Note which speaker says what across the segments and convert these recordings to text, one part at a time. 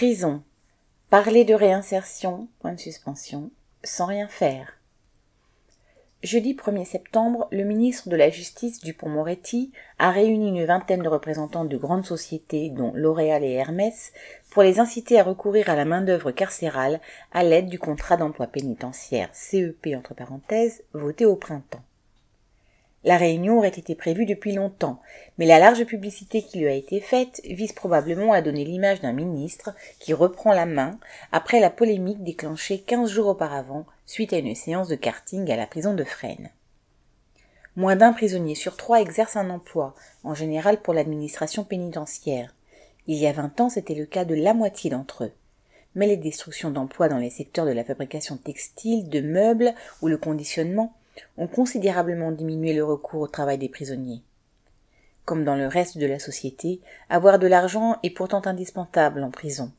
Speaker 1: Prison. Parler de réinsertion, point de suspension, sans rien faire. Jeudi 1er septembre, le ministre de la Justice Dupont-Moretti a réuni une vingtaine de représentants de grandes sociétés, dont L'Oréal et Hermès, pour les inciter à recourir à la main-d'œuvre carcérale à l'aide du contrat d'emploi pénitentiaire CEP entre parenthèses voté au printemps. La réunion aurait été prévue depuis longtemps, mais la large publicité qui lui a été faite vise probablement à donner l'image d'un ministre qui reprend la main après la polémique déclenchée quinze jours auparavant suite à une séance de karting à la prison de Fresnes. Moins d'un prisonnier sur trois exerce un emploi, en général pour l'administration pénitentiaire. Il y a vingt ans, c'était le cas de la moitié d'entre eux. Mais les destructions d'emplois dans les secteurs de la fabrication textile, de meubles ou le conditionnement ont considérablement diminué le recours au travail des prisonniers. Comme dans le reste de la société, avoir de l'argent est pourtant indispensable en prison,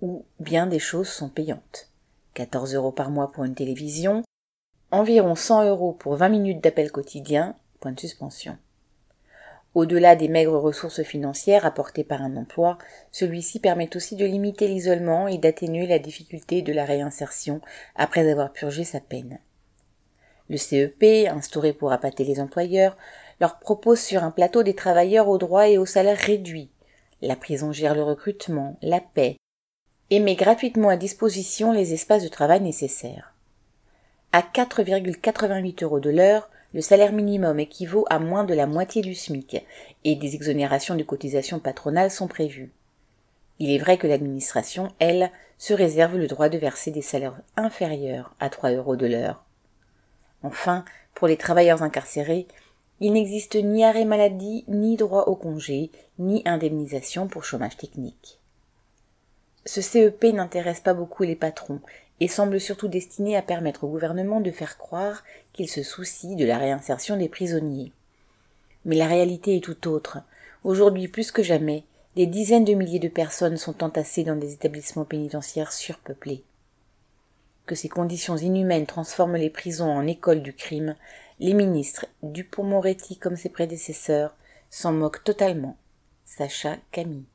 Speaker 1: où bien des choses sont payantes. 14 euros par mois pour une télévision, environ 100 euros pour 20 minutes d'appel quotidien, point de suspension. Au-delà des maigres ressources financières apportées par un emploi, celui-ci permet aussi de limiter l'isolement et d'atténuer la difficulté de la réinsertion après avoir purgé sa peine. Le CEP, instauré pour appâter les employeurs, leur propose sur un plateau des travailleurs aux droits et aux salaires réduits. La prison gère le recrutement, la paix, et met gratuitement à disposition les espaces de travail nécessaires. À 4,88 euros de l'heure, le salaire minimum équivaut à moins de la moitié du SMIC, et des exonérations de cotisations patronales sont prévues. Il est vrai que l'administration, elle, se réserve le droit de verser des salaires inférieurs à 3 euros de l'heure. Enfin, pour les travailleurs incarcérés, il n'existe ni arrêt maladie, ni droit au congé, ni indemnisation pour chômage technique. Ce CEP n'intéresse pas beaucoup les patrons et semble surtout destiné à permettre au gouvernement de faire croire qu'il se soucie de la réinsertion des prisonniers. Mais la réalité est tout autre. Aujourd'hui plus que jamais, des dizaines de milliers de personnes sont entassées dans des établissements pénitentiaires surpeuplés que ces conditions inhumaines transforment les prisons en écoles du crime, les ministres, Dupont-Moretti comme ses prédécesseurs, s'en moquent totalement. Sacha Camille.